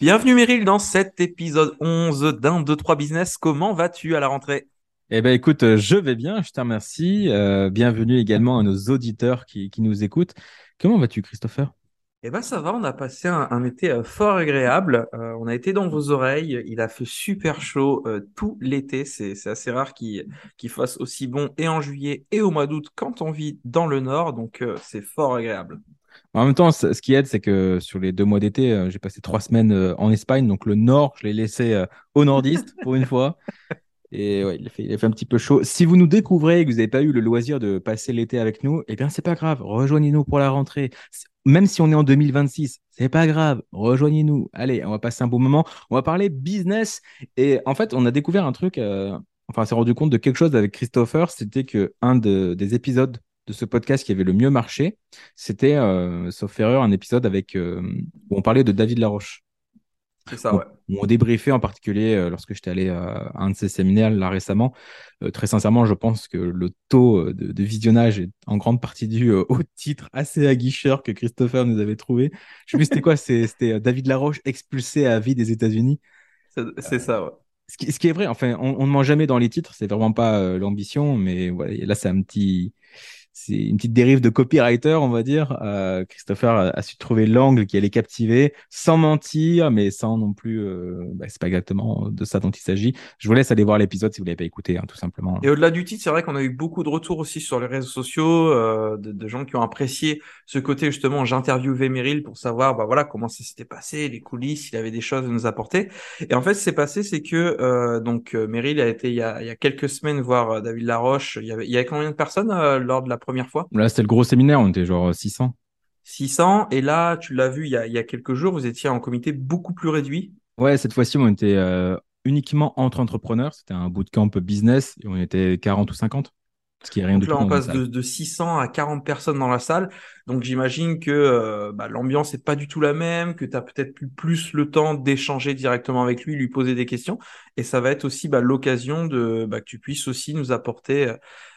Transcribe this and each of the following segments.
Bienvenue Meryl dans cet épisode 11 d'un 2, 3 Business. Comment vas-tu à la rentrée? Eh ben écoute, euh, je vais bien, je te remercie. Euh, bienvenue également à nos auditeurs qui, qui nous écoutent. Comment vas-tu Christopher? Eh ben ça va, on a passé un, un été euh, fort agréable. Euh, on a été dans vos oreilles, il a fait super chaud euh, tout l'été. C'est c'est assez rare qu'il fasse aussi bon et en juillet et au mois d'août quand on vit dans le nord. Donc c'est fort agréable. En même temps, ce qui aide, c'est que sur les deux mois d'été, euh, j'ai passé trois semaines euh, en Espagne. Donc le nord, je l'ai laissé euh, au nordiste pour une fois. Et ouais, il a fait, un petit peu chaud. Si vous nous découvrez et que vous n'avez pas eu le loisir de passer l'été avec nous, eh bien, c'est pas grave. Rejoignez-nous pour la rentrée. Même si on est en 2026, c'est pas grave. Rejoignez-nous. Allez, on va passer un bon moment. On va parler business. Et en fait, on a découvert un truc. enfin, on s'est rendu compte de quelque chose avec Christopher. C'était que un de- des épisodes de ce podcast qui avait le mieux marché, c'était, euh, sauf erreur, un épisode avec euh, où on parlait de David Laroche C'est ça, ouais. on débriefait en particulier euh, lorsque j'étais allé à un de ces séminaires là récemment. Très sincèrement, je pense que le taux de, de visionnage est en grande partie dû au titre assez aguicheur que Christopher nous avait trouvé. Je sais plus c'était quoi, c'était David Laroche expulsé à vie des États-Unis. C'est c'est ça, ouais. Ce qui, ce qui est vrai, enfin, on, on ne ment jamais dans les titres, c'est vraiment pas euh, l'ambition, mais voilà, là c'est un petit, c'est une petite dérive de copywriter, on va dire. Euh, Christopher a, su trouver l'angle qui allait captiver, sans mentir, mais sans non plus, euh, bah, c'est pas exactement de ça dont il s'agit. Je vous laisse aller voir l'épisode si vous l'avez pas écouté, hein, tout simplement. Et au-delà du titre, c'est vrai qu'on a eu beaucoup de retours aussi sur les réseaux sociaux, euh, de, de gens qui ont apprécié ce côté justement. J'interviewais Meryl pour savoir, bah voilà, comment ça s'était passé, les coulisses, s'il avait des choses à nous apporter. Et en fait, ce qui s'est passé, c'est que euh, donc euh, Meryl a été il y a, il y a quelques semaines voir euh, David Laroche. Il y avait, il y avait combien de personnes lors de la première fois? Là, c'était le gros séminaire, on était genre 600. 600. Et là, tu l'as vu il y a, il y a quelques jours, vous étiez en comité beaucoup plus réduit? Ouais, cette fois-ci, on était euh, uniquement entre entrepreneurs. C'était un bootcamp business et on était 40 ou 50. Ce qui est rien Donc là, on passe de, de 600 à 40 personnes dans la salle. Donc j'imagine que euh, bah, l'ambiance est pas du tout la même, que tu as peut-être eu plus le temps d'échanger directement avec lui, lui poser des questions. Et ça va être aussi bah, l'occasion de bah, que tu puisses aussi nous apporter,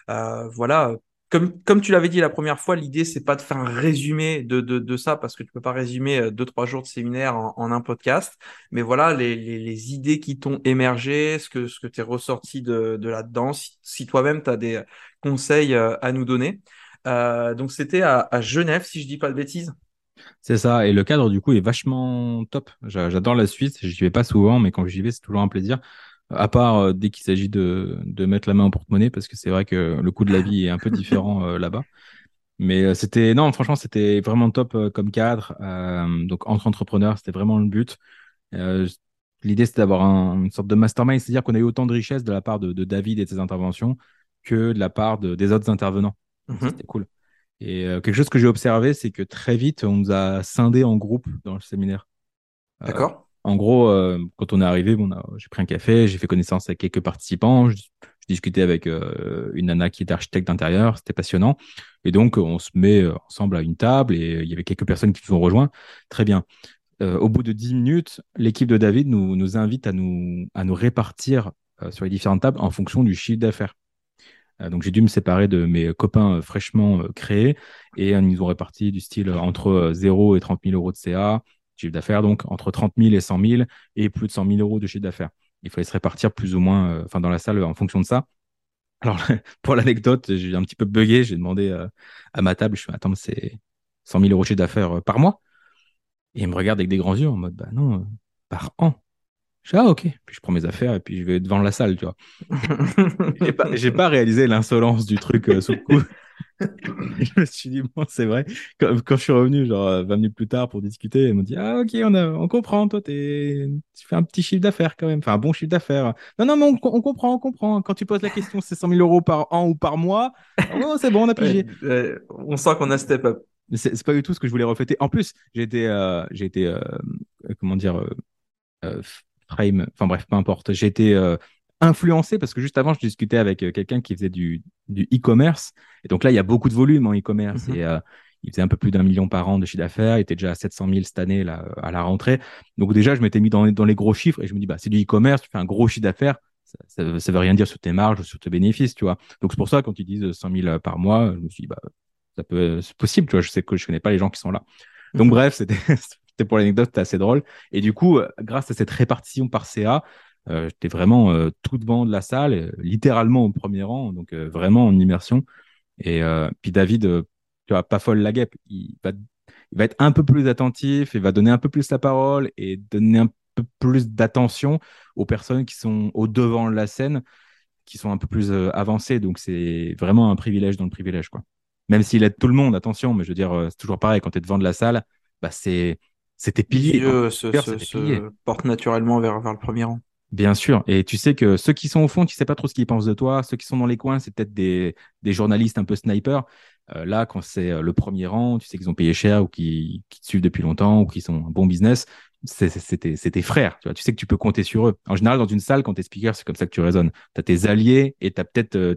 euh, voilà. Comme, comme tu l'avais dit la première fois, l'idée c'est pas de faire un résumé de, de, de ça parce que tu peux pas résumer euh, deux trois jours de séminaire en, un podcast, mais voilà les, les, les idées qui t'ont émergé, ce que ce que t'es ressorti de, de là-dedans. Si, toi-même tu as des conseils euh, à nous donner. Euh, donc c'était à, à Genève, si je dis pas de bêtises. C'est ça, et le cadre du coup est vachement top. J'a- J'adore la Suisse, j'y vais pas souvent, mais quand j'y vais, c'est toujours un plaisir. À part euh, dès qu'il s'agit de, de mettre la main au porte-monnaie, parce que c'est vrai que le coût de la vie est un peu différent euh, là-bas. Mais euh, c'était, non, franchement, c'était vraiment top comme cadre. Donc entre entrepreneurs, c'était vraiment le but. L'idée, c'était d'avoir un- une sorte de mastermind, c'est-à-dire qu'on a eu autant de richesse de la part de, de David et de ses interventions que de la part de- des autres intervenants. Mhm. c'était cool. Et euh, quelque chose que j'ai observé, c'est que très vite, on nous a scindés en groupes dans le séminaire. D'accord. En gros, euh, quand on est arrivé, bon, j'ai pris un café, j'ai fait connaissance avec quelques participants, je, discutais avec euh, une nana qui était architecte d'intérieur, c'était passionnant. Et donc, on se met euh, ensemble à une table et il y avait quelques personnes qui nous ont rejoints. Très bien. Au bout de 10 minutes, l'équipe de David nous, invite à nous, répartir sur les différentes tables en fonction du chiffre d'affaires. Donc, j'ai dû me séparer de mes copains fraîchement créés et ils ont réparti du style entre euh, 0 et 30 000 euros de CA, chiffre d'affaires, donc entre 30 000 et 100 000 et plus de 100 000 euros de chiffre d'affaires. Il fallait se répartir plus ou moins, euh, enfin, dans la salle en fonction de ça. Alors, pour l'anecdote, j'ai un petit peu bugué. J'ai demandé euh, à ma table, je fais, attends, c'est 100 000 euros de chiffre d'affaires euh, par mois? Et il me regarde avec des grands yeux en mode, bah non, euh, par an. Je ah, ok. Puis je prends mes affaires et puis je vais devant la salle, tu vois. J'ai pas, réalisé l'insolence du truc euh, sous le coup. je me suis dit, bon, c'est vrai. Quand, quand je suis revenu, genre euh, 20 minutes plus tard pour discuter, ils m'ont dit, ah, ok, on, a, on comprend, toi, tu fais un petit chiffre d'affaires quand même, enfin, un bon chiffre d'affaires. Non, non, mais on, on comprend, on comprend. Quand tu poses la question, c'est 100 000 euros par an ou par mois. Oh, c'est bon, on a pigé. Ouais, euh, on sent qu'on a step up. C'est pas du tout ce que je voulais refléter. En plus, j'ai été, euh, j'ai été euh, comment dire, euh, euh, frame. Enfin bref, peu importe. J'ai été euh, influencé parce que juste avant, je discutais avec euh, quelqu'un qui faisait du, du e-commerce. Et donc là, il y a beaucoup de volume en e-commerce. Mhm. Et euh, il faisait un peu plus d'un million par an de chiffre d'affaires. Il était déjà à 700 000 cette année là, à la rentrée. Donc déjà, je m'étais mis dans, dans les gros chiffres et je me dis, bah, c'est du e-commerce, tu fais un gros chiffre d'affaires. Ça, veut rien dire sur tes marges ou sur tes bénéfices, tu vois. Donc c'est pour ça, quand ils disent 100 000 par mois, je me suis dit, bah, ça peut, c'est possible, tu vois. Je sais que je connais pas les gens qui sont là. Donc Mhm. bref, c'était c'était pour l'anecdote, c'était assez drôle. Et du coup, euh, grâce à cette répartition par CA, j'étais vraiment euh, tout devant de la salle, euh, littéralement au premier rang, donc euh, vraiment en immersion. Et euh, puis David, euh, tu vois, pas folle la guêpe, il va, il va être un peu plus attentif, il va donner un peu plus la parole et donner un peu plus d'attention aux personnes qui sont au devant de la scène, qui sont un peu plus euh, avancées. Donc c'est vraiment un privilège dans le privilège, quoi. Même s'il aide tout le monde, attention, mais je veux dire, euh, c'est toujours pareil, quand tu es devant de la salle, bah c'est piliers. yeux hein. se, se, se portent naturellement vers, vers le premier rang. Bien sûr. Et tu sais que ceux qui sont au fond, tu sais pas trop ce qu'ils pensent de toi. Ceux qui sont dans les coins, c'est peut-être des, des journalistes un peu snipers. Euh, là, quand c'est euh, le premier rang, tu sais qu'ils ont payé cher ou qui, qui te suivent depuis longtemps ou qui sont un bon business. C'est tes, frères. Tu vois, tu sais que tu peux compter sur eux. En général, dans une salle, quand tu es speaker, c'est comme ça que tu raisonnes. Tu as tes alliés et tu as peut-être euh,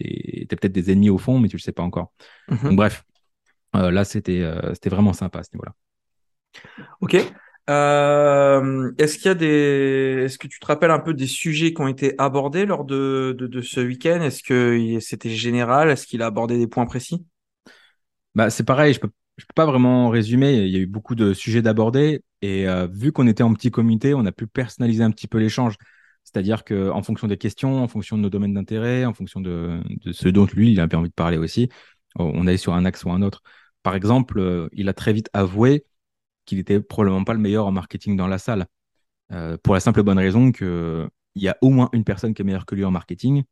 des, peut-être des ennemis au fond, mais tu le sais pas encore. Donc, Mhm. bref, euh, là, c'était c'était vraiment sympa à ce niveau-là. Ok. Euh, est-ce qu'il y a des, est-ce que tu te rappelles un peu des sujets qui ont été abordés lors de, de, ce week-end? Est-ce que c'était général? Est-ce qu'il a abordé des points précis? Bah, c'est pareil, je peux, peux pas vraiment résumer. Il y a eu beaucoup de sujets d'aborder et euh, vu qu'on était en petit comité, on a pu personnaliser un petit peu l'échange. C'est-à-dire que en fonction des questions, en fonction de nos domaines d'intérêt, en fonction de, de ce dont lui, il avait envie de parler aussi, on allait sur un axe ou un autre. Par exemple, euh, il a très vite avoué qu'il était probablement pas le meilleur en marketing dans la salle. Euh, pour la simple et bonne raison que il y a au moins une personne qui est meilleure que lui en marketing,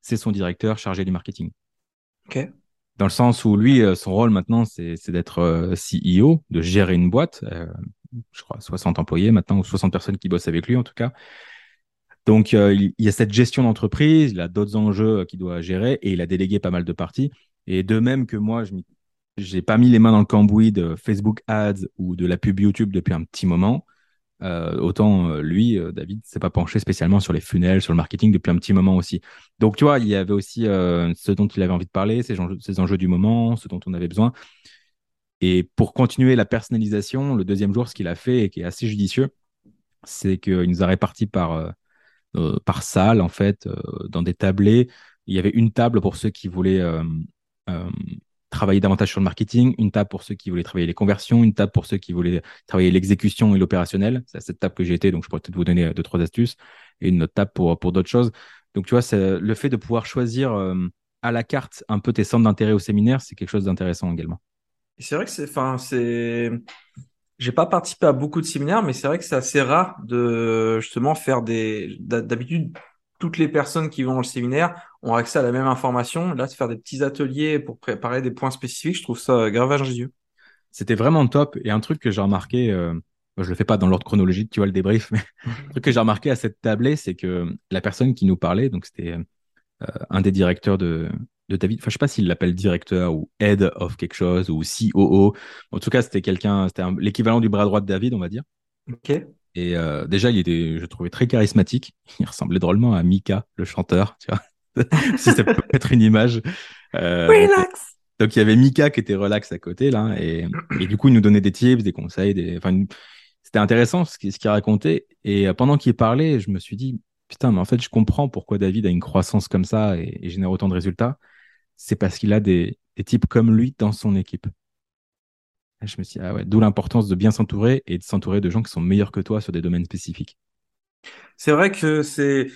c'est son directeur chargé du marketing. Ok. Dans le sens où lui, euh, son rôle maintenant, c'est d'être euh, CEO, de gérer une boîte. euh, je crois 60 employés maintenant, ou 60 personnes qui bossent avec lui en tout cas. Donc, euh, il, il y a cette gestion d'entreprise, il a d'autres enjeux qu'il doit gérer et il a délégué pas mal de parties. Et de même que moi, je n'ai pas mis les mains dans le cambouis de Facebook Ads ou de la pub YouTube depuis un petit moment. Euh, autant euh, lui, euh, David, s'est pas penché spécialement sur les funnels, sur le marketing depuis un petit moment aussi. Donc, tu vois, il y avait aussi euh, ce dont il avait envie de parler, ces enjeux, du moment, ce dont on avait besoin. Et pour continuer la personnalisation, le deuxième jour, ce qu'il a fait et qui est assez judicieux, c'est qu'il nous a répartis par, par salle, en fait, dans des tablés. Il y avait une table pour ceux qui voulaient travailler davantage sur le marketing, une table pour ceux qui voulaient travailler les conversions, une table pour ceux qui voulaient travailler l'exécution et l'opérationnel. C'est à cette table que j'ai été, donc je pourrais peut-être vous donner euh, deux, trois astuces, et une autre table pour, pour d'autres choses. Donc, tu vois, c'est le fait de pouvoir choisir euh, à la carte un peu tes centres d'intérêt au séminaire, c'est quelque chose d'intéressant également. C'est vrai que c'est, enfin, c'est, j'ai pas participé à beaucoup de séminaires, mais c'est vrai que c'est assez rare de justement faire des, d'hab- d'habitude, toutes les personnes qui vont au séminaire ont accès à la même information. Là, de faire des petits ateliers pour préparer des points spécifiques, je trouve ça grave ingénieux. C'était vraiment top. Et un truc que j'ai remarqué, euh, je le fais pas dans l'ordre chronologique, tu vois, le débrief, mais un truc que j'ai remarqué à cette tablée, c'est que la personne qui nous parlait, donc c'était euh, un des directeurs de, de David, enfin, je sais pas s'il l'appelle directeur ou head of quelque chose ou COO. En tout cas, c'était quelqu'un, c'était l'équivalent du bras droit de David, on va dire. Ok. Et euh, déjà, il était, je le trouvais très charismatique. Il ressemblait drôlement à Mika, le chanteur, tu vois. si ça peut être une image. Euh, Relax. donc, il y avait Mika qui était relax à côté, là. Et, et du coup, il nous donnait des tips, des conseils. Des... Enfin, c'était intéressant ce qu'il ce qu'il racontait. Et euh, pendant qu'il parlait, je me suis dit, putain, mais en fait, je comprends pourquoi David a une croissance comme ça et, et génère autant de résultats. C'est parce qu'il a des, des types comme lui dans son équipe. Et je me suis dit, ah ouais, d'où l'importance de bien s'entourer et de s'entourer de gens qui sont meilleurs que toi sur des domaines spécifiques. C'est vrai que c'est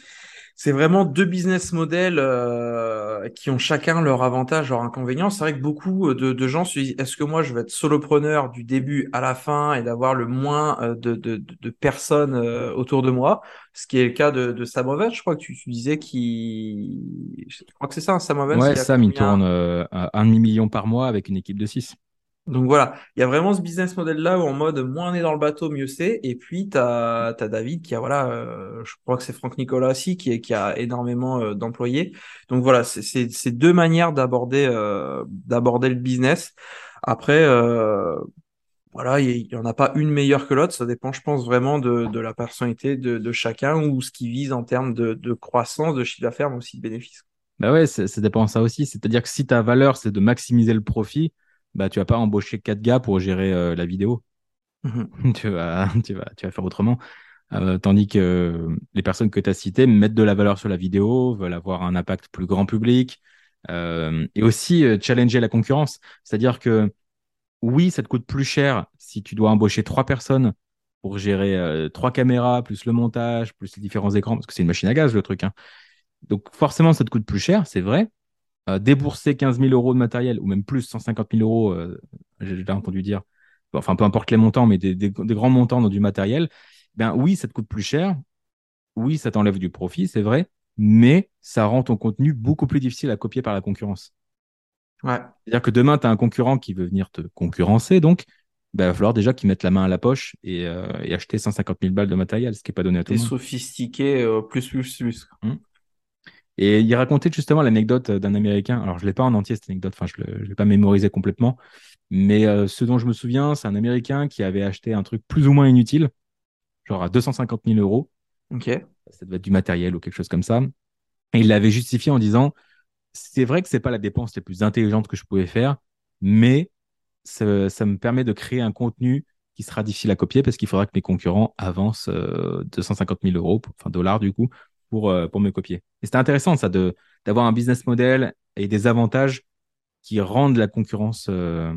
c'est vraiment deux business models euh, qui ont chacun leur avantage, leur inconvénient. C'est vrai que beaucoup de, de gens se disent est-ce que moi je vais être solopreneur du début à la fin et d'avoir le moins euh, de, de, de- de personnes euh, autour de moi, ce qui est le cas de, de Sam. Je crois que tu, tu disais qu'il, je crois que c'est ça, hein, Sam. Ouais, Sam, il tourne euh, un demi-million par mois avec une équipe de 6. Donc voilà, il y a vraiment ce business model-là où en mode moins on est dans le bateau, mieux c'est. Et puis tu as, David qui a, voilà, euh, je crois que c'est Franck Nicolas aussi qui, qui a énormément euh, d'employés. Donc voilà, c'est deux manières d'aborder euh, le business. Après, euh, voilà, il n'y en a pas une meilleure que l'autre. Ça dépend, je pense, vraiment de, de la personnalité de, de, chacun ou ce qu'il vise en termes de, de, croissance, de chiffre d'affaires, mais aussi de bénéfices. Bah ouais, ça dépend de ça aussi. C'est-à-dire que si ta valeur, c'est de maximiser le profit, bah, tu vas pas embaucher quatre gars pour gérer euh, la vidéo. Mhm. tu, vas, tu, vas, tu vas faire autrement. Euh, tandis que les personnes que tu as citées mettent de la valeur sur la vidéo, veulent avoir un impact plus grand public euh, et aussi challenger la concurrence. C'est-à-dire que oui, ça te coûte plus cher si tu dois embaucher trois personnes pour gérer trois caméras, plus le montage, plus les différents écrans, parce que c'est une machine à gaz le truc. Hein. Donc forcément, ça te coûte plus cher, c'est vrai. Euh, débourser 15 000 euros de matériel, ou même plus, 150 000 euros, euh, j'ai déjà entendu dire, enfin peu importe les montants, mais des, grands montants dans du matériel, ben oui, ça te coûte plus cher, oui, ça t'enlève du profit, c'est vrai, mais ça rend ton contenu beaucoup plus difficile à copier par la concurrence. Ouais. C'est-à-dire que demain, tu as un concurrent qui veut venir te concurrencer, donc ben, il va falloir déjà qu'il mette la main à la poche et, euh, acheter 150 000 balles de matériel, ce qui n'est pas donné à tout le monde. sophistiqué, plus, plus, plus. Hum. Et il racontait justement l'anecdote d'un Américain. Alors, je ne l'ai pas en entier, cette anecdote. Enfin, je ne l'ai pas mémorisé complètement. Mais euh, ce dont je me souviens, c'est un Américain qui avait acheté un truc plus ou moins inutile, genre à 250 000 euros. Ok. Ça devait être du matériel ou quelque chose comme ça. Et il l'avait justifié en disant c'est vrai que ce n'est pas la dépense la plus intelligente que je pouvais faire, mais ça, me permet de créer un contenu qui sera difficile à copier parce qu'il faudra que mes concurrents avancent 250 000 euros, enfin dollars du coup, pour, euh, pour me copier. Et c'était intéressant, ça, de, d'avoir un business model et des avantages qui rendent la concurrence euh,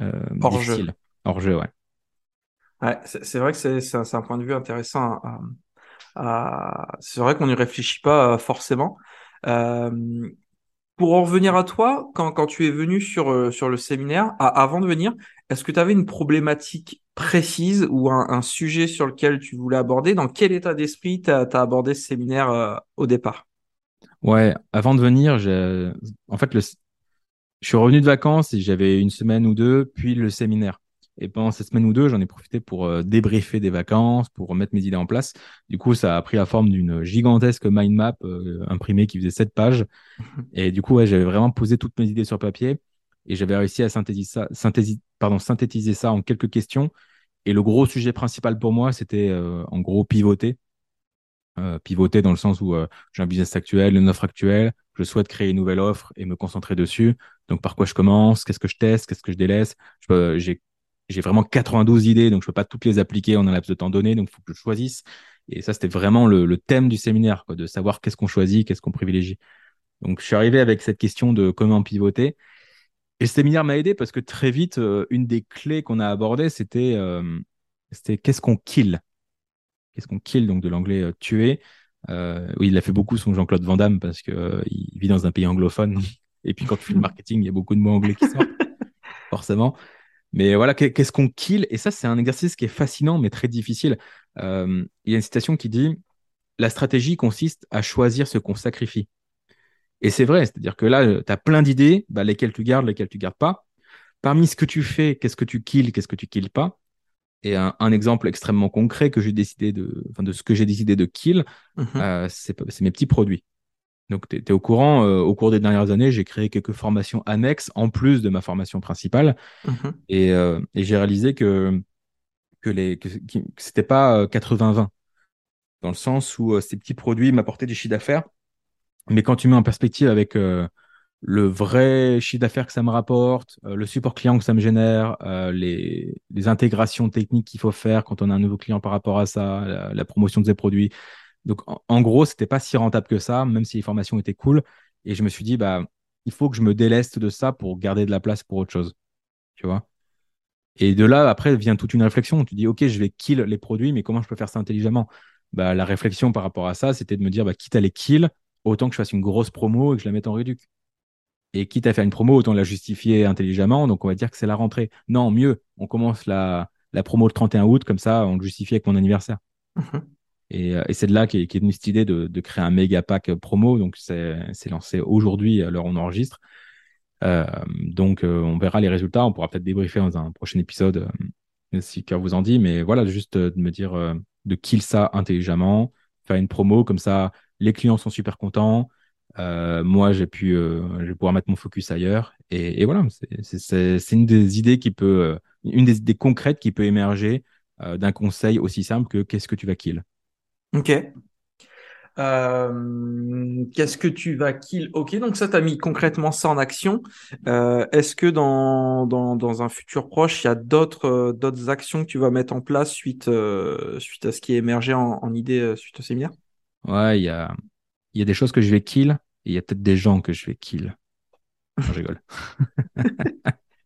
euh, hors difficile. Jeu. Hors jeu, ouais. ouais c'est, vrai que c'est, c'est, un, point de vue intéressant. c'est vrai qu'on n'y réfléchit pas forcément. Pour en revenir à toi, quand, tu es venu sur, sur le séminaire, avant de venir, est-ce que tu avais une problématique précise ou un, sujet sur lequel tu voulais aborder? Dans quel état d'esprit tu as, abordé ce séminaire euh, au départ? Ouais, avant de venir, en fait, le... je suis revenu de vacances et j'avais une semaine ou deux, puis le séminaire. Et pendant cette semaine ou deux, j'en ai profité pour euh, débriefer des vacances, pour remettre mes idées en place. Du coup, ça a pris la forme d'une gigantesque mind map euh, imprimée qui faisait sept pages. Et du coup, ouais, j'avais vraiment posé toutes mes idées sur papier et j'avais réussi à synthétiser ça, pardon, synthétiser ça en quelques questions. Et le gros sujet principal pour moi, c'était euh, en gros pivoter. Pivoter dans le sens où j'ai un business actuel, une offre actuelle, je souhaite créer une nouvelle offre et me concentrer dessus. Donc par quoi je commence, qu'est-ce que je teste, qu'est-ce que je délaisse? J'ai j'ai vraiment 92 idées, donc je peux pas toutes les appliquer en un laps de temps donné, donc il faut que je choisisse. Et ça, c'était vraiment le, le, thème du séminaire, quoi, de savoir qu'est-ce qu'on choisit, qu'est-ce qu'on privilégie. Donc je suis arrivé avec cette question de comment pivoter. Et le séminaire m'a aidé parce que très vite, euh, une des clés qu'on a abordées, c'était euh, c'était qu'est-ce qu'on kill? Qu'est-ce qu'on kill, donc de l'anglais euh, tuer? oui, il a fait beaucoup son Jean-Claude Van Damme parce qu'il il vit dans un pays anglophone. Et puis quand tu fais le marketing, il y a beaucoup de mots anglais qui sortent, forcément. Mais voilà, qu'est-ce qu'on kill? Et ça, c'est un exercice qui est fascinant, mais très difficile. il y a une citation qui dit La stratégie consiste à choisir ce qu'on sacrifie. Et c'est vrai, c'est-à-dire que là, tu as plein d'idées, bah, lesquelles tu gardes, lesquelles tu gardes pas. Parmi ce que tu fais, qu'est-ce que tu kills, qu'est-ce que tu kills pas? Et un, exemple extrêmement concret que j'ai décidé de, enfin, de ce que j'ai décidé de kill, mhm. euh, c'est mes petits produits. Donc, tu es, au courant, euh, au cours des dernières années, j'ai créé quelques formations annexes en plus de ma formation principale. Mhm. Euh, et, j'ai réalisé que, que, les, que, c'était pas 80-20, dans le sens où ces petits produits m'apportaient du chiffre d'affaires, mais quand tu mets en perspective avec euh, le vrai chiffre d'affaires que ça me rapporte, euh, le support client que ça me génère, euh, les, les, intégrations techniques qu'il faut faire quand on a un nouveau client par rapport à ça, la, promotion de ses produits. Donc, en, gros, c'était pas si rentable que ça, même si les formations étaient cool. Et je me suis dit, bah, il faut que je me déleste de ça pour garder de la place pour autre chose. Tu vois? Et de là, après, vient toute une réflexion. Tu dis, OK, je vais kill les produits, mais comment je peux faire ça intelligemment? Bah, La réflexion par rapport à ça, c'était de me dire, bah, quitte à les kill, autant que je fasse une grosse promo et que je la mette en réduc. Et quitte à faire une promo, autant la justifier intelligemment. Donc, on va dire que c'est la rentrée. Non, mieux, on commence la, la promo le 31 août, comme ça, on le justifie avec mon anniversaire. Et, euh, et c'est de là qu'est est venue cette idée de, créer un méga pack promo. Donc, c'est lancé aujourd'hui, à l'heure où on enregistre. Euh, donc, euh, on verra les résultats. On pourra peut-être débriefer dans un prochain épisode si cœur vous en dit. Mais voilà, juste de me dire de kill ça intelligemment, faire une promo comme ça les clients sont super contents. Euh, moi, j'ai pu, euh, je vais pouvoir mettre mon focus ailleurs. Et, voilà, c'est une des idées qui peut euh, une des idées concrètes qui peut émerger euh, d'un conseil aussi simple que qu'est-ce que tu vas kill? Ok. Euh, qu'est-ce que tu vas kill? Ok, donc ça, tu as mis concrètement ça en action. Euh, est-ce que dans, dans, dans, un futur proche, il y a d'autres euh, d'autres actions que tu vas mettre en place suite, euh, suite à ce qui est émergé en, en idée suite au séminaire? Ouais, il y a, y a des choses que je vais kill et il y a peut-être des gens que je vais kill. je rigole.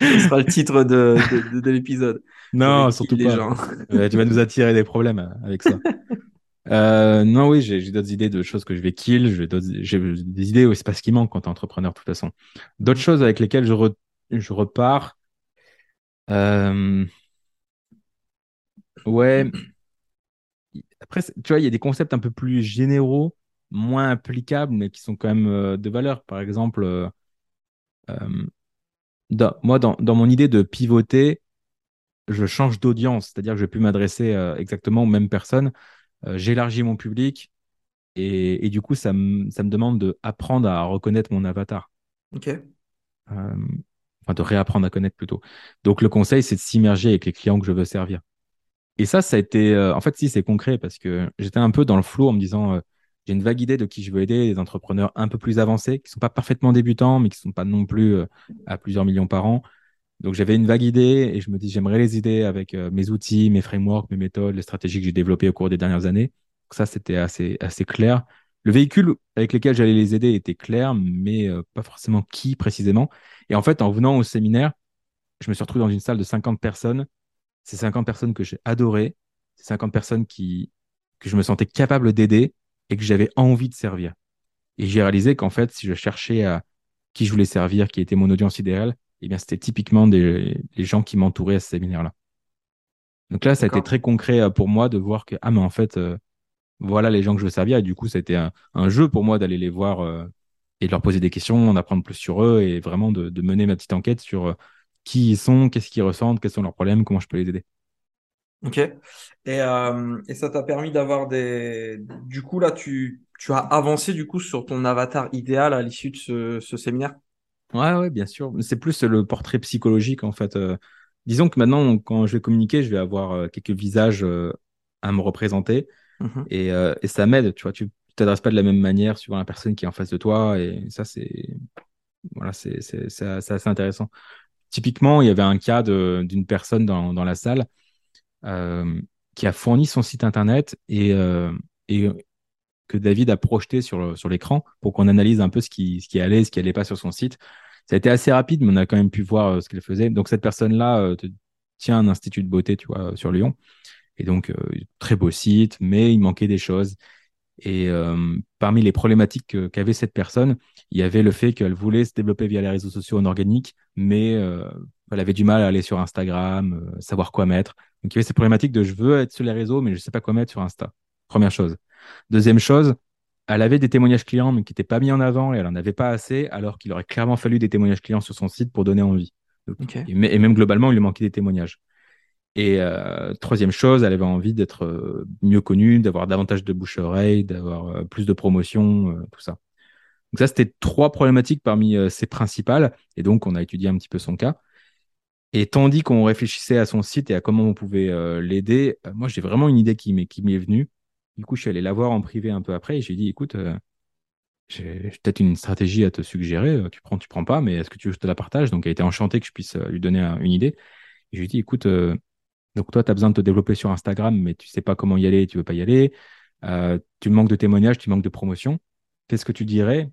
Ce sera le titre de, de, de, l'épisode. Non, surtout pas. Gens. tu vas nous attirer des problèmes avec ça. Euh, non, oui, j'ai d'autres idées de choses que je vais kill. J'ai des idées, oui, c'est pas ce qui manque quand t'es entrepreneur, de toute façon. D'autres choses avec lesquelles je, repars. Euh... Ouais. Après, tu vois, il y a des concepts un peu plus généraux, moins applicables, mais qui sont quand même euh, de valeur. Par exemple, moi, dans, dans, mon idée de pivoter, je change d'audience, c'est-à-dire que je vais plus m'adresser exactement aux mêmes personnes. J'élargis mon public et, et, du coup, ça, me, ça me demande d'apprendre à reconnaître mon avatar. Ok. enfin, de réapprendre à connaître plutôt. Donc, le conseil, c'est de s'immerger avec les clients que je veux servir. Et ça, ça a été. Euh, en fait, si, c'est concret parce que j'étais un peu dans le flou en me disant euh, j'ai une vague idée de qui je veux aider, des entrepreneurs un peu plus avancés, qui ne sont pas parfaitement débutants, mais qui ne sont pas non plus euh, à plusieurs millions par an. Donc, j'avais une vague idée et je me dis j'aimerais les aider avec mes outils, mes frameworks, mes méthodes, les stratégies que j'ai développées au cours des dernières années. Donc, ça, c'était assez, assez clair. Le véhicule avec lequel j'allais les aider était clair, mais pas forcément qui précisément. Et en fait, en venant au séminaire, je me suis retrouvé dans une salle de 50 personnes c'est 50 personnes que j'ai adorées, c'est 50 personnes qui, que je me sentais capable d'aider et que j'avais envie de servir. Et j'ai réalisé qu'en fait, si je cherchais à qui je voulais servir, qui était mon audience idéale, eh bien, c'était typiquement des, les gens qui m'entouraient à ce séminaire-là. Donc là, ça a été très concret euh, pour moi de voir que, ah, mais en fait, euh, voilà les gens que je veux servir. Et du coup, c'était un, un, jeu pour moi d'aller les voir euh, et de leur poser des questions, d'apprendre plus sur eux et vraiment de, de mener ma petite enquête sur qui ils sont, qu'est-ce qu'ils ressentent, quels sont leurs problèmes, comment je peux les aider. Ok. Et, euh, et ça t'a permis d'avoir des. Du coup, là, tu, tu as avancé du coup sur ton avatar idéal à l'issue de ce, ce, séminaire? Ouais, ouais, bien sûr. C'est plus le portrait psychologique en fait. Euh, disons que maintenant, quand je vais communiquer, je vais avoir euh, quelques visages à me représenter mmh et, et, ça m'aide. Tu vois, tu t'adresses pas de la même manière suivant la personne qui est en face de toi et ça, c'est voilà, c'est assez intéressant. Typiquement, il y avait un cas d'une personne dans, dans, la salle euh, qui a fourni son site internet et, euh, et que David a projeté sur, l'écran pour qu'on analyse un peu ce qui, allait, ce qui allait pas sur son site. Ça a été assez rapide, mais on a quand même pu voir euh, ce qu'elle faisait. Donc cette personne-là tient un institut de beauté, tu vois, sur Lyon. Et donc, très beau site, mais il manquait des choses. Et euh, parmi les problématiques qu'avait cette personne, il y avait le fait qu'elle voulait se développer via les réseaux sociaux en organique, mais euh, elle avait du mal à aller sur Instagram, euh, savoir quoi mettre. Donc il y avait cette problématique de je veux être sur les réseaux, mais je ne sais pas quoi mettre sur Insta. Première chose. Deuxième chose, elle avait des témoignages clients, mais qui n'étaient pas mis en avant et elle n'en avait pas assez, alors qu'il aurait clairement fallu des témoignages clients sur son site pour donner envie. et, même globalement, il lui manquait des témoignages. Et euh, troisième chose, elle avait envie d'être euh, mieux connue, d'avoir davantage de bouche à oreille, d'avoir euh, plus de promotion, tout ça. Donc ça, c'était trois problématiques parmi ces principales. Et donc, on a étudié un petit peu son cas. Et tandis qu'on réfléchissait à son site et à comment on pouvait l'aider, moi, j'ai vraiment une idée qui m'est venue. Du coup, je suis allé la voir en privé un peu après et j'ai dit, écoute, j'ai peut-être une stratégie à te suggérer. Tu prends, tu prends pas, mais est-ce que tu veux que je te la partage? Donc, elle était enchantée que je puisse lui donner une idée. Et je lui ai dit, écoute, donc toi, tu as besoin de te développer sur Instagram, mais tu sais pas comment y aller, tu veux pas y aller. Euh, tu manques de témoignages, tu manques de promotion. Qu'est-ce que tu dirais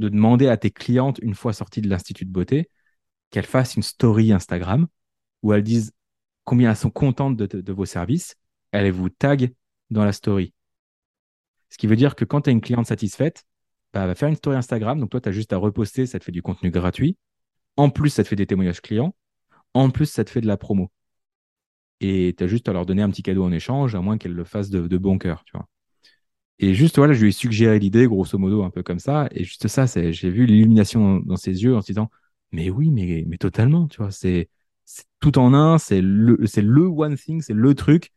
de demander à tes clientes, une fois sorties de l'Institut de beauté, qu'elles fassent une story Instagram où elles disent combien elles sont contentes de, vos services, elles vous taguent dans la story. Ce qui veut dire que quand tu as une cliente satisfaite, bah, elle va faire une story Instagram. Donc toi, tu as juste à reposter, ça te fait du contenu gratuit. En plus, ça te fait des témoignages clients. En plus, ça te fait de la promo et tu as juste à leur donner un petit cadeau en échange, à moins qu'elles le fassent de, bon cœur, tu vois. Et juste, voilà, je lui ai suggéré l'idée, grosso modo, un peu comme ça. Et juste ça, j'ai vu l'illumination dans ses yeux en se disant, mais oui, mais, totalement, tu vois, c'est, tout en un, c'est le, c'est le one thing, c'est le truc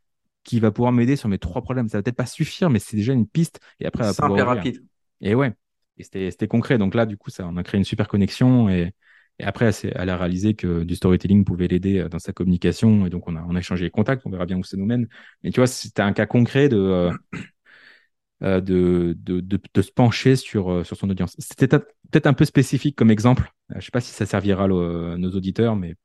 qui va pouvoir m'aider sur mes trois problèmes. Ça va peut-être pas suffire, mais c'est déjà une piste. Et après, simple et rapide. Et ouais, et c'était, c'était concret. Donc là, du coup, ça, on a créé une super connexion et, Et après, elle a réalisé que du storytelling pouvait l'aider euh, dans sa communication. Et donc, on a, on a échangé les contacts. On verra bien où ça nous mène. Mais tu vois, c'était un cas concret de, euh, euh, de, de, de, se pencher sur, sur son audience. C'était peut-être un peu spécifique comme exemple. Je ne sais pas si ça servira à nos auditeurs, mais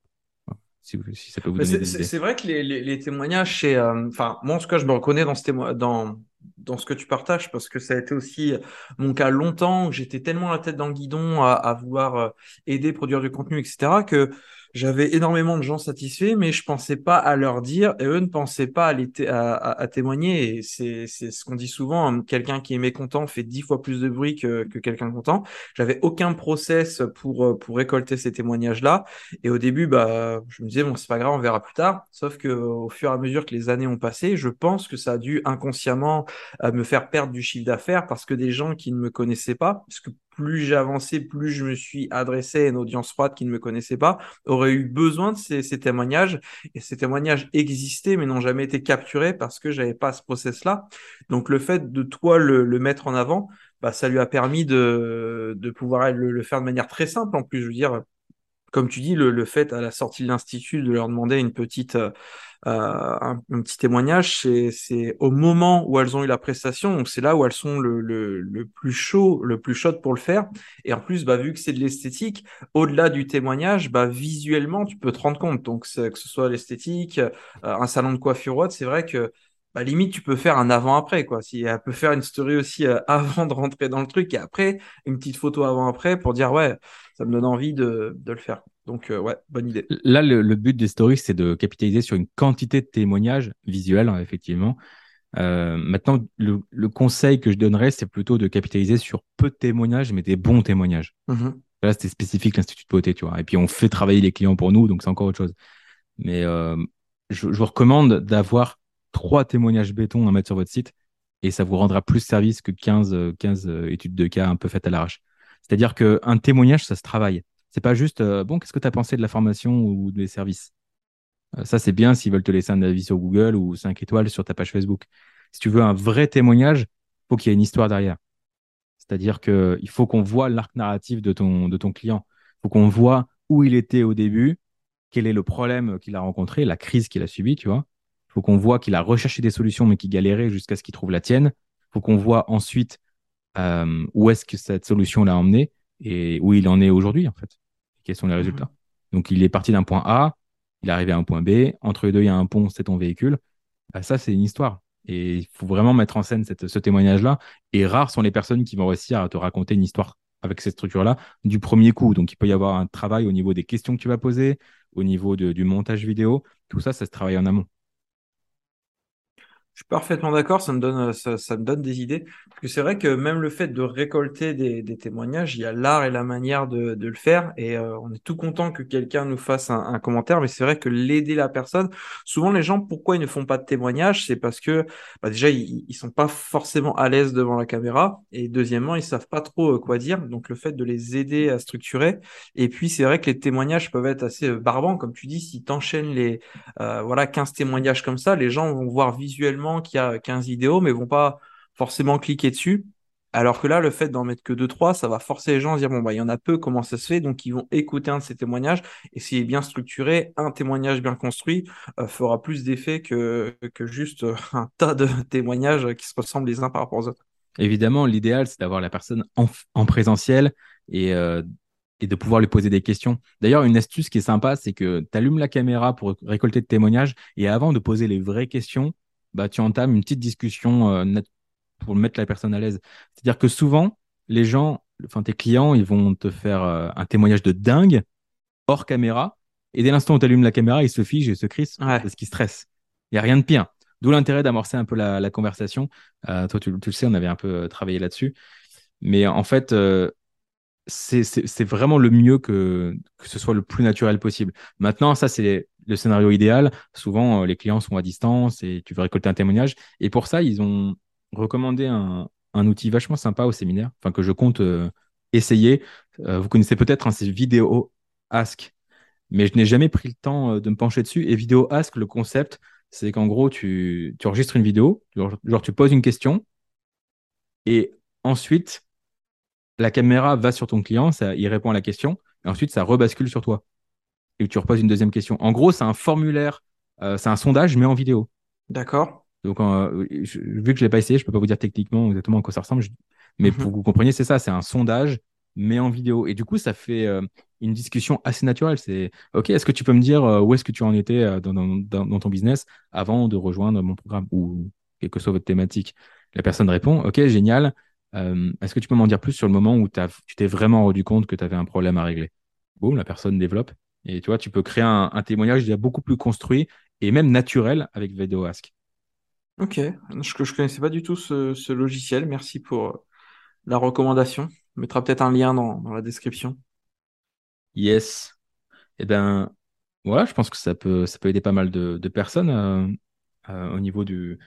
si, ça peut vous donner C'est vrai que les, les, témoignages, c'est. Enfin, moi, en tout cas, je me reconnais dans ce, dans, dans ce que tu partages parce que ça a été aussi mon cas longtemps. J'étais tellement la tête dans le guidon à, à vouloir aider, produire du contenu, etc. que j'avais énormément de gens satisfaits, mais je pensais pas à leur dire et eux ne pensaient pas à, témoigner. C'est ce qu'on dit souvent, hein, quelqu'un qui est mécontent fait dix fois plus de bruit que, que quelqu'un content. J'avais aucun process pour, pour récolter ces témoignages-là. Et au début, bah, je me disais, bon, c'est pas grave, on verra plus tard. Sauf que au fur et à mesure que les années ont passé, je pense que ça a dû inconsciemment euh, me faire perdre du chiffre d'affaires parce que des gens qui ne me connaissaient pas, parce que plus avancé, plus je me suis adressé à une audience froide qui ne me connaissait pas, aurait eu besoin de ces, témoignages. Et ces témoignages existaient, mais n'ont jamais été capturés parce que j'avais pas ce process-là. Donc le fait de toi le, mettre en avant, bah, ça lui a permis de, pouvoir le, faire de manière très simple. En plus, je veux dire, comme tu dis, le, le fait à la sortie de l'institut de leur demander une petite euh, euh, un, petit témoignage, c'est au moment où elles ont eu la prestation, donc c'est là où elles sont le, le, le, plus chaud, le plus chaude pour le faire. Et en plus, bah, vu que c'est de l'esthétique, au-delà du témoignage, bah, visuellement, tu peux te rendre compte. Donc que ce soit l'esthétique, euh, un salon de coiffure ou autre, c'est vrai que bah, limite, tu peux faire un avant-après, quoi. Si elle peut faire une story aussi euh, avant de rentrer dans le truc et après, une petite photo avant-après pour dire, ouais, ça me donne envie de, de le faire. Donc, euh, ouais, bonne idée. Là, le, but des stories, c'est de capitaliser sur une quantité de témoignages visuels, hein, effectivement. Euh, maintenant, le, conseil que je donnerais, c'est plutôt de capitaliser sur peu de témoignages, mais des bons témoignages. Mm-hmm. Là, c'était spécifique l'Institut de beauté, tu vois. Et puis, on fait travailler les clients pour nous, donc c'est encore autre chose. Mais euh, je, vous recommande d'avoir trois témoignages béton à mettre sur votre site et ça vous rendra plus service que 15, 15 études de cas un peu faites à l'arrache. C'est-à-dire qu'un témoignage, ça se travaille. C'est pas juste, euh, bon, qu'est-ce que tu as pensé de la formation ou des services? Euh, Ça, c'est bien s'ils veulent te laisser un avis sur Google ou 5 étoiles sur ta page Facebook. Si tu veux un vrai témoignage, faut qu'il y ait une histoire derrière. C'est-à-dire qu'il faut qu'on voit l'arc narratif de ton, de ton client. Il faut qu'on voit où il était au début, quel est le problème qu'il a rencontré, la crise qu'il a subie, tu vois. Il faut qu'on voit qu'il a recherché des solutions mais qu'il galérait jusqu'à ce qu'il trouve la tienne. Il faut qu'on voit ensuite euh, où est-ce que cette solution l'a emmené et où il en est aujourd'hui, en fait quels sont les résultats. Donc, il est parti d'un point A, il est arrivé à un point B, entre les deux, il y a un pont, c'est ton véhicule. Bah, ça, c'est une histoire. Et il faut vraiment mettre en scène ce témoignage-là. Et rares sont les personnes qui vont réussir à te raconter une histoire avec cette structure-là du premier coup. Donc, il peut y avoir un travail au niveau des questions que tu vas poser, au niveau du montage vidéo. Tout ça, ça se travaille en amont. Je suis parfaitement d'accord, ça me donne ça, ça, me donne des idées. Parce que c'est vrai que même le fait de récolter des, témoignages, il y a l'art et la manière de, le faire. Et euh, on est tout content que quelqu'un nous fasse un, commentaire. Mais c'est vrai que l'aider la personne, souvent les gens, pourquoi ils ne font pas de témoignages? C'est parce que bah déjà, ils, ils sont pas forcément à l'aise devant la caméra. Et deuxièmement, ils savent pas trop euh, quoi dire. Donc le fait de les aider à structurer. Et puis c'est vrai que les témoignages peuvent être assez euh, barbants, comme tu dis, si tu enchaînes les euh, voilà 15 témoignages comme ça, les gens vont voir visuellement qu'il y a 15 vidéos, mais vont pas forcément cliquer dessus. Alors que là, le fait d'en mettre que 2-3, ça va forcer les gens à dire, bon, bah, il y en a peu, comment ça se fait? Donc, ils vont écouter un de ces témoignages. Et s'il est bien structuré, un témoignage bien construit euh, fera plus d'effet que, que juste euh, un tas de témoignages qui se ressemblent les uns par rapport aux autres. Évidemment, l'idéal, c'est d'avoir la personne en, présentiel et, euh, et de pouvoir lui poser des questions. D'ailleurs, une astuce qui est sympa, c'est que tu allumes la caméra pour récolter de témoignages et avant de poser les vraies questions, bah, tu entames une petite discussion euh, pour mettre la personne à l'aise. C'est-à-dire que souvent, les gens, enfin tes clients, ils vont te faire euh, un témoignage de dingue hors caméra. Et dès l'instant où tu allumes la caméra, ils se figent et se crissent parce qu'ils stressent. Il n'y a rien de pire. D'où l'intérêt d'amorcer un peu la, conversation. Euh, toi, tu, tu, le sais, on avait un peu travaillé là-dessus. Mais en fait, c'est vraiment le mieux que, que ce soit le plus naturel possible. Maintenant, ça, c'est le scénario idéal. Souvent, euh, les clients sont à distance et tu veux récolter un témoignage. Et pour ça, ils ont recommandé un, outil vachement sympa au séminaire, enfin que je compte euh, essayer. Euh, vous connaissez peut-être, hein, c'est Vidéo Ask, mais je n'ai jamais pris le temps de me pencher dessus. Et Vidéo Ask, le concept, c'est qu'en gros, tu, enregistres une vidéo, genre, tu poses une question, et ensuite, la caméra va sur ton client, il répond à la question, et ensuite ça rebascule sur toi. Et tu reposes une deuxième question. En gros, c'est un formulaire, euh, c'est un sondage, mais en vidéo. D'accord. Donc, euh, je- vu que je l'ai pas essayé, je peux pas vous dire techniquement exactement à quoi ça ressemble. je- Mais Mhm. pour que vous compreniez, c'est ça, c'est un sondage, mais en vidéo. Et du coup, ça fait euh, une discussion assez naturelle. C'est, OK, est-ce que tu peux me dire euh, où est-ce que tu en étais dans, dans- dans- dans ton business avant de rejoindre mon programme ou quelle que soit votre thématique? La personne répond, OK, génial. Est-ce que tu peux m'en dire plus sur le moment où tu t'es vraiment rendu compte que tu avais un problème à régler? Boum, la personne développe. Et tu vois, tu peux créer un, un témoignage déjà beaucoup plus construit et même naturel avec Video Ask. Ok. Je ne connaissais pas du tout ce, ce logiciel. Merci pour euh, la recommandation. On mettra peut-être un lien dans, dans la description. Yes. Eh ben, voilà, je pense que ça peut, ça peut aider pas mal de, de personnes euh, euh, au niveau du,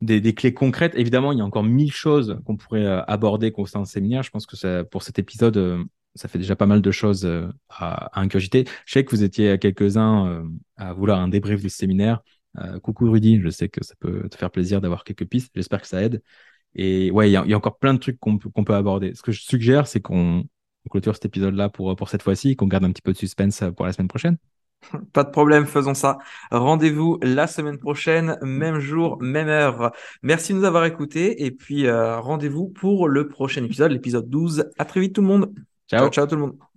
des, des clés concrètes. Évidemment, il y a encore mille choses qu'on pourrait aborder au sein de ce séminaire. Je pense que ça, pour cet épisode, ça fait déjà pas mal de choses euh, à, à ingurgiter. Je sais que vous étiez quelques-uns euh, à vouloir un débrief du séminaire. Euh, coucou Rudy, je sais que ça peut te faire plaisir d'avoir quelques pistes. J'espère que ça aide. Et ouais, il y, a- encore plein de trucs qu'on peut, aborder. Ce que je suggère, c'est qu'on on clôture cet épisode-là pour, pour cette fois-ci, qu'on garde un petit peu de suspense pour la semaine prochaine. Pas de problème, faisons ça. Rendez-vous la semaine prochaine, même jour, même heure. Merci de nous avoir écoutés et puis rendez-vous pour le prochain épisode, l'épisode 12. À très vite tout le monde. Tchau, tchau, tchau todo mundo.